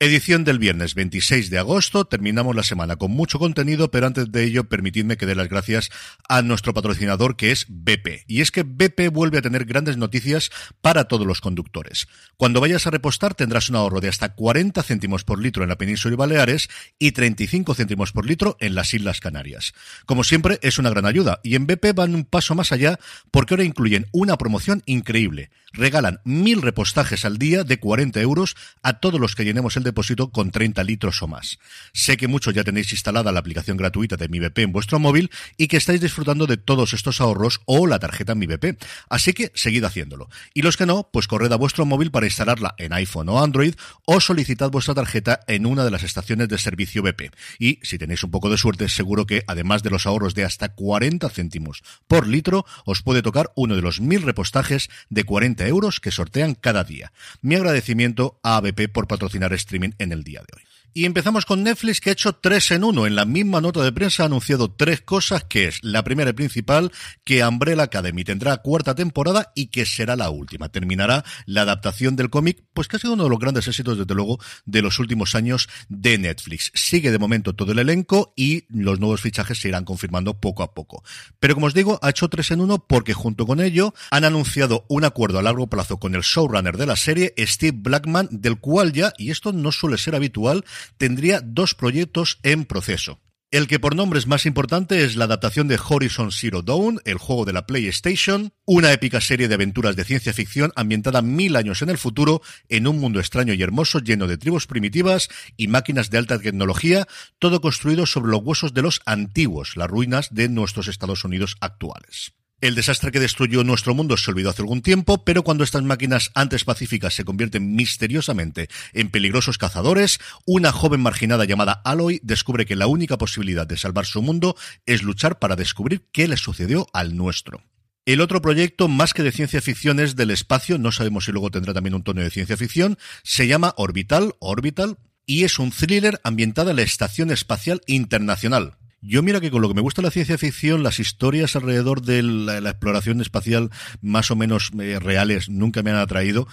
Edición del viernes 26 de agosto. Terminamos la semana con mucho contenido, pero antes de ello, permitidme que dé las gracias a nuestro patrocinador que es BP. Y es que BP vuelve a tener grandes noticias para todos los conductores. Cuando vayas a repostar tendrás un ahorro de hasta 40 céntimos por litro en la península y Baleares y 35 céntimos por litro en las Islas Canarias. Como siempre, es una gran ayuda y en BP van un paso más allá porque ahora incluyen una promoción increíble. Regalan mil repostajes al día de 40 euros a todos los que llenemos el depósito con 30 litros o más. Sé que muchos ya tenéis instalada la aplicación gratuita de Mi BP en vuestro móvil y que estáis disfrutando de todos estos ahorros o la tarjeta Mi BP. Así que seguid haciéndolo. Y los que no, pues corred a vuestro móvil para instalarla en iPhone o Android o solicitad vuestra tarjeta en una de las estaciones de servicio BP. Y si tenéis un poco de suerte, seguro que además de los ahorros de hasta 40 céntimos por litro, os puede tocar uno de los mil repostajes de 40 euros que sortean cada día. Mi agradecimiento a ABP por patrocinar streaming en el día de hoy. Y empezamos con Netflix que ha hecho tres en uno. En la misma nota de prensa ha anunciado tres cosas que es la primera y principal que Umbrella Academy tendrá cuarta temporada y que será la última. Terminará la adaptación del cómic, pues que ha sido uno de los grandes éxitos desde luego de los últimos años de Netflix. Sigue de momento todo el elenco y los nuevos fichajes se irán confirmando poco a poco. Pero como os digo, ha hecho tres en uno porque junto con ello han anunciado un acuerdo a largo plazo con el showrunner de la serie, Steve Blackman, del cual ya, y esto no suele ser habitual, tendría dos proyectos en proceso. El que por nombre es más importante es la adaptación de Horizon Zero Dawn, el juego de la PlayStation, una épica serie de aventuras de ciencia ficción ambientada mil años en el futuro, en un mundo extraño y hermoso lleno de tribus primitivas y máquinas de alta tecnología, todo construido sobre los huesos de los antiguos, las ruinas de nuestros Estados Unidos actuales. El desastre que destruyó nuestro mundo se olvidó hace algún tiempo, pero cuando estas máquinas antes pacíficas se convierten misteriosamente en peligrosos cazadores, una joven marginada llamada Aloy descubre que la única posibilidad de salvar su mundo es luchar para descubrir qué le sucedió al nuestro. El otro proyecto, más que de ciencia ficción, es del espacio, no sabemos si luego tendrá también un tono de ciencia ficción, se llama Orbital, Orbital, y es un thriller ambientado en la Estación Espacial Internacional. Yo mira que con lo que me gusta la ciencia ficción, las historias alrededor de la, exploración espacial más o menos eh, reales nunca me han atraído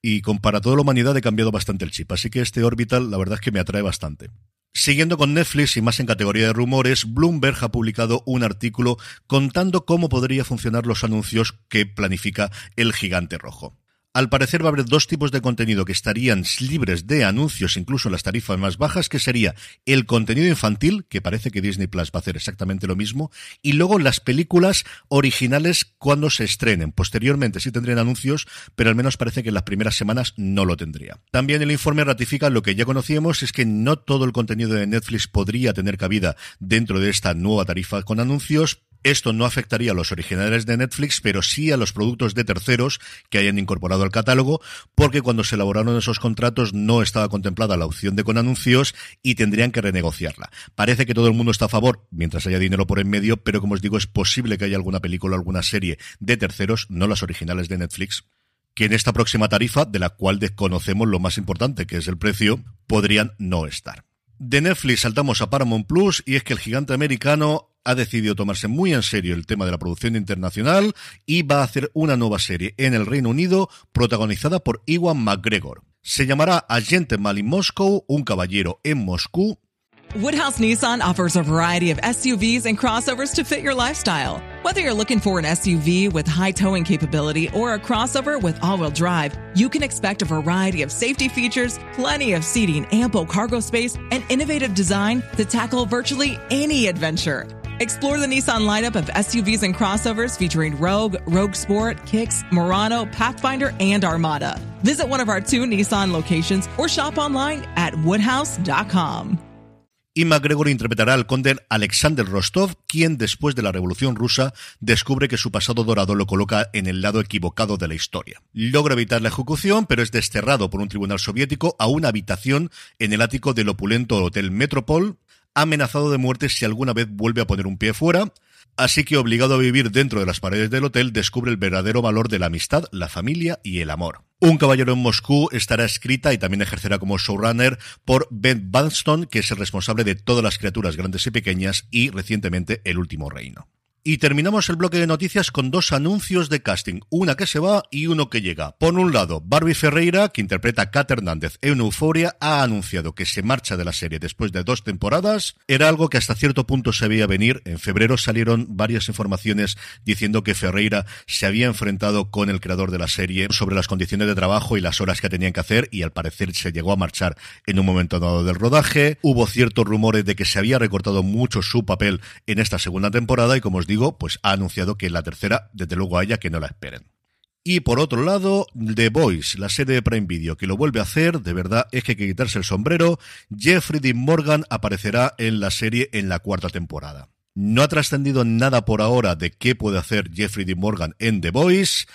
y con para toda la humanidad he cambiado bastante el chip. Así que este Orbital la verdad es que me atrae bastante. Siguiendo con Netflix y más en categoría de rumores, Bloomberg ha publicado un artículo contando cómo podría funcionar los anuncios que planifica el gigante rojo. Al parecer va a haber dos tipos de contenido que estarían libres de anuncios, incluso en las tarifas más bajas, que sería el contenido infantil, que parece que Disney Plus va a hacer exactamente lo mismo, y luego las películas originales cuando se estrenen. Posteriormente sí tendrían anuncios, pero al menos parece que en las primeras semanas no lo tendría. También el informe ratifica lo que ya conocíamos, es que no todo el contenido de Netflix podría tener cabida dentro de esta nueva tarifa con anuncios, esto no afectaría a los originales de Netflix, pero sí a los productos de terceros que hayan incorporado al catálogo, porque cuando se elaboraron esos contratos no estaba contemplada la opción de con anuncios y tendrían que renegociarla. Parece que todo el mundo está a favor mientras haya dinero por en medio, pero como os digo, es posible que haya alguna película o alguna serie de terceros, no las originales de Netflix, que en esta próxima tarifa, de la cual desconocemos lo más importante, que es el precio, podrían no estar. De Netflix saltamos a Paramount Plus y es que el gigante americano ha decidido tomarse muy en serio el tema de la producción internacional y va a hacer una nueva serie en el Reino Unido protagonizada por Iwan McGregor. Se llamará Agente Mal in Moscow, un caballero en Moscú. Woodhouse Nissan offers a variety of SUVs and crossovers to fit your lifestyle. Whether you're looking for an SUV with high towing capability or a crossover with all-wheel drive, you can expect a variety of safety features, plenty of seating, ample cargo space, and innovative design to tackle virtually any adventure. Explore the Nissan lineup of SUVs and crossovers featuring Rogue, Rogue Sport, Kicks, Murano, Pathfinder, and Armada. Visit one of our two Nissan locations or shop online at woodhouse.com. y McGregor interpretará al conde Alexander Rostov, quien después de la Revolución Rusa descubre que su pasado dorado lo coloca en el lado equivocado de la historia. Logra evitar la ejecución, pero es desterrado por un tribunal soviético a una habitación en el ático del opulento Hotel Metropol, amenazado de muerte si alguna vez vuelve a poner un pie fuera, así que obligado a vivir dentro de las paredes del hotel descubre el verdadero valor de la amistad, la familia y el amor. Un caballero en Moscú estará escrita y también ejercerá como showrunner por Ben Banston, que es el responsable de todas las criaturas grandes y pequeñas y recientemente El último reino. Y terminamos el bloque de noticias con dos anuncios de casting, una que se va y uno que llega. Por un lado, Barbie Ferreira, que interpreta a Kat Hernández en Euforia, ha anunciado que se marcha de la serie después de dos temporadas. Era algo que hasta cierto punto se veía venir. En febrero salieron varias informaciones diciendo que Ferreira se había enfrentado con el creador de la serie sobre las condiciones de trabajo y las horas que tenían que hacer y al parecer se llegó a marchar en un momento dado del rodaje. Hubo ciertos rumores de que se había recortado mucho su papel en esta segunda temporada y como os digo, pues ha anunciado que la tercera, desde luego a ella, que no la esperen. Y por otro lado, The Voice, la serie de Prime Video, que lo vuelve a hacer, de verdad es que hay que quitarse el sombrero. Jeffrey Dean Morgan aparecerá en la serie en la cuarta temporada. No ha trascendido nada por ahora de qué puede hacer Jeffrey Dean Morgan en The Voice.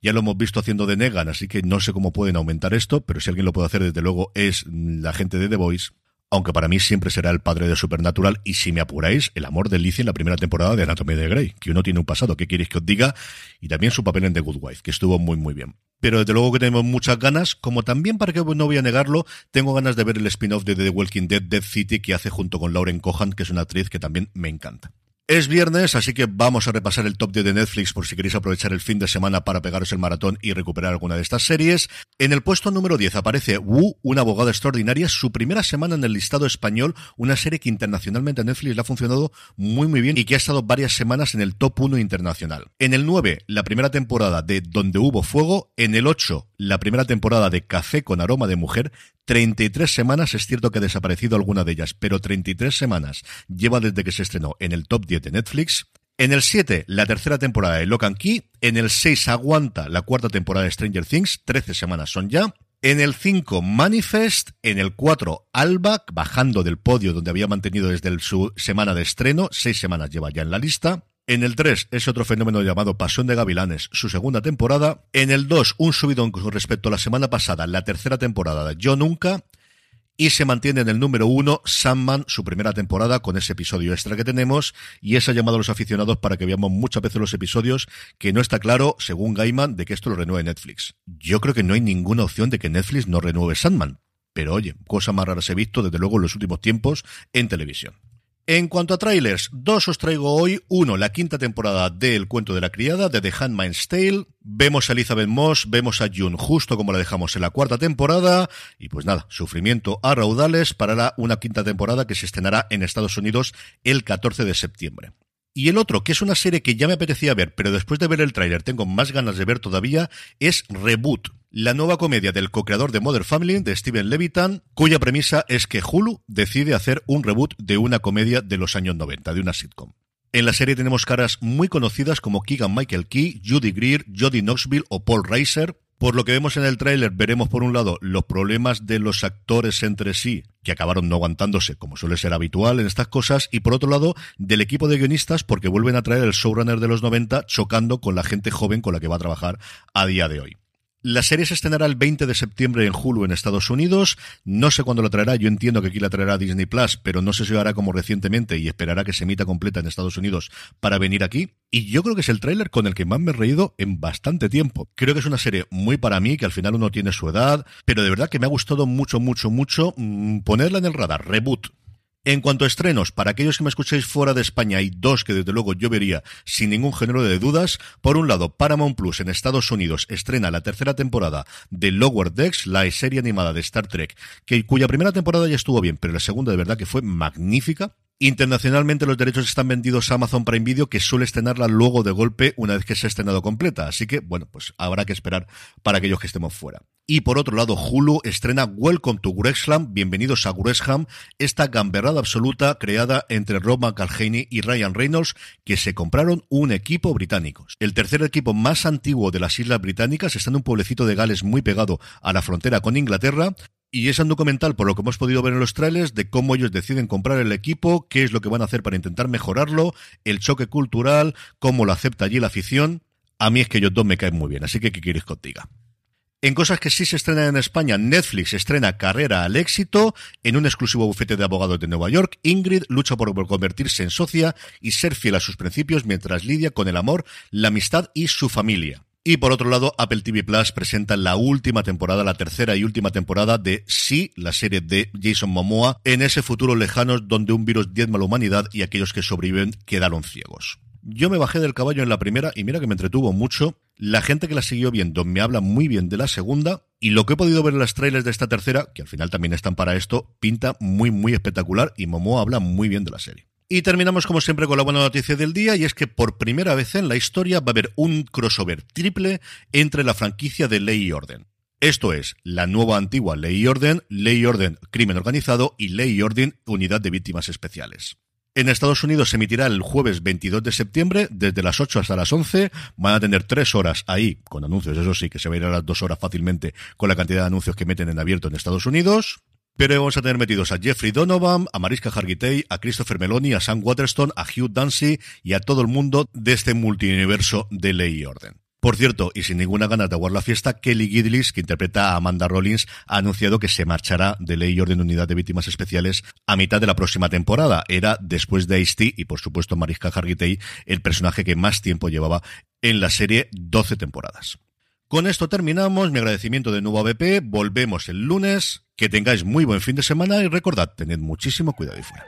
Ya lo hemos visto haciendo de Negan, así que no sé cómo pueden aumentar esto, pero si alguien lo puede hacer, desde luego, es la gente de The Voice aunque para mí siempre será el padre de Supernatural y si me apuráis, el amor de Lizzie en la primera temporada de Anatomy de Grey, que uno tiene un pasado, ¿qué queréis que os diga? Y también su papel en The Good Wife, que estuvo muy muy bien. Pero desde luego que tenemos muchas ganas, como también para que no voy a negarlo, tengo ganas de ver el spin-off de The Walking Dead, Dead City, que hace junto con Lauren Cohan, que es una actriz que también me encanta. Es viernes, así que vamos a repasar el top 10 de Netflix por si queréis aprovechar el fin de semana para pegaros el maratón y recuperar alguna de estas series. En el puesto número 10 aparece Wu, una abogada extraordinaria, su primera semana en el listado español, una serie que internacionalmente a Netflix le ha funcionado muy muy bien y que ha estado varias semanas en el top 1 internacional. En el 9, la primera temporada de Donde hubo fuego. En el 8, la primera temporada de Café con aroma de mujer. 33 semanas, es cierto que ha desaparecido alguna de ellas, pero 33 semanas lleva desde que se estrenó en el top 10 de Netflix. En el 7, la tercera temporada de Lock and Key. En el 6, aguanta la cuarta temporada de Stranger Things. 13 semanas son ya. En el 5, Manifest. En el 4, Alba, bajando del podio donde había mantenido desde su semana de estreno. Seis semanas lleva ya en la lista. En el 3 es otro fenómeno llamado Pasión de Gavilanes, su segunda temporada. En el 2, un subidón con respecto a la semana pasada, la tercera temporada Yo Nunca. Y se mantiene en el número 1 Sandman, su primera temporada, con ese episodio extra que tenemos. Y eso ha llamado a los aficionados para que veamos muchas veces los episodios, que no está claro, según Gaiman, de que esto lo renueve Netflix. Yo creo que no hay ninguna opción de que Netflix no renueve Sandman. Pero oye, cosas más raras he visto, desde luego, en los últimos tiempos en televisión. En cuanto a trailers, dos os traigo hoy. Uno, la quinta temporada de El cuento de la criada, de The Handmaid's Tale. Vemos a Elizabeth Moss, vemos a June justo como la dejamos en la cuarta temporada. Y pues nada, sufrimiento a raudales para la, una quinta temporada que se estrenará en Estados Unidos el 14 de septiembre. Y el otro, que es una serie que ya me apetecía ver, pero después de ver el tráiler tengo más ganas de ver todavía, es Reboot, la nueva comedia del co-creador de Mother Family, de Steven Levitan, cuya premisa es que Hulu decide hacer un reboot de una comedia de los años 90, de una sitcom. En la serie tenemos caras muy conocidas como Keegan Michael Key, Judy Greer, Jodie Knoxville o Paul Reiser, por lo que vemos en el tráiler, veremos por un lado los problemas de los actores entre sí, que acabaron no aguantándose, como suele ser habitual en estas cosas, y por otro lado, del equipo de guionistas, porque vuelven a traer el showrunner de los 90 chocando con la gente joven con la que va a trabajar a día de hoy. La serie se estrenará el 20 de septiembre en Hulu en Estados Unidos. No sé cuándo la traerá. Yo entiendo que aquí la traerá Disney Plus, pero no sé si lo hará como recientemente y esperará que se emita completa en Estados Unidos para venir aquí. Y yo creo que es el tráiler con el que más me he reído en bastante tiempo. Creo que es una serie muy para mí, que al final uno tiene su edad, pero de verdad que me ha gustado mucho, mucho, mucho mm, ponerla en el radar. Reboot. En cuanto a estrenos, para aquellos que me escuchéis fuera de España, hay dos que desde luego yo vería sin ningún género de dudas. Por un lado, Paramount Plus en Estados Unidos estrena la tercera temporada de Lower Decks, la serie animada de Star Trek, que cuya primera temporada ya estuvo bien, pero la segunda de verdad que fue magnífica. Internacionalmente los derechos están vendidos a Amazon Prime Video, que suele estrenarla luego de golpe una vez que se ha estrenado completa. Así que, bueno, pues habrá que esperar para aquellos que estemos fuera. Y por otro lado, Hulu estrena Welcome to Gresham, bienvenidos a Gresham, esta gamberrada absoluta creada entre Rob McElhaney y Ryan Reynolds, que se compraron un equipo británico. El tercer equipo más antiguo de las Islas Británicas está en un pueblecito de Gales muy pegado a la frontera con Inglaterra, y es un documental, por lo que hemos podido ver en los trailers, de cómo ellos deciden comprar el equipo, qué es lo que van a hacer para intentar mejorarlo, el choque cultural, cómo lo acepta allí la afición. A mí es que ellos dos me caen muy bien, así que ¿qué quieres que? En cosas que sí se estrenan en España, Netflix estrena Carrera al éxito en un exclusivo bufete de abogados de Nueva York. Ingrid lucha por convertirse en socia y ser fiel a sus principios mientras lidia con el amor, la amistad y su familia. Y por otro lado, Apple TV Plus presenta la última temporada, la tercera y última temporada de Sí, la serie de Jason Momoa, en ese futuro lejano donde un virus diezma la humanidad y aquellos que sobreviven quedaron ciegos. Yo me bajé del caballo en la primera y mira que me entretuvo mucho. La gente que la siguió viendo me habla muy bien de la segunda y lo que he podido ver en las trailers de esta tercera, que al final también están para esto, pinta muy muy espectacular y Momoa habla muy bien de la serie. Y terminamos como siempre con la buena noticia del día y es que por primera vez en la historia va a haber un crossover triple entre la franquicia de Ley y Orden. Esto es la nueva antigua Ley y Orden, Ley y Orden Crimen Organizado y Ley y Orden Unidad de Víctimas Especiales. En Estados Unidos se emitirá el jueves 22 de septiembre, desde las 8 hasta las 11. Van a tener tres horas ahí, con anuncios, eso sí, que se va a ir a las dos horas fácilmente con la cantidad de anuncios que meten en abierto en Estados Unidos. Pero vamos a tener metidos a Jeffrey Donovan, a Mariska Hargitay, a Christopher Meloni, a Sam Waterston, a Hugh Dancy y a todo el mundo de este multiuniverso de ley y orden. Por cierto, y sin ninguna gana de aguar la fiesta, Kelly Gidlis, que interpreta a Amanda Rollins, ha anunciado que se marchará de Ley y Orden Unidad de Víctimas Especiales a mitad de la próxima temporada. Era, después de ice y por supuesto Mariska Hargitay, el personaje que más tiempo llevaba en la serie 12 temporadas. Con esto terminamos. Mi agradecimiento de nuevo a BP. Volvemos el lunes. Que tengáis muy buen fin de semana y recordad, tened muchísimo cuidado y fuera.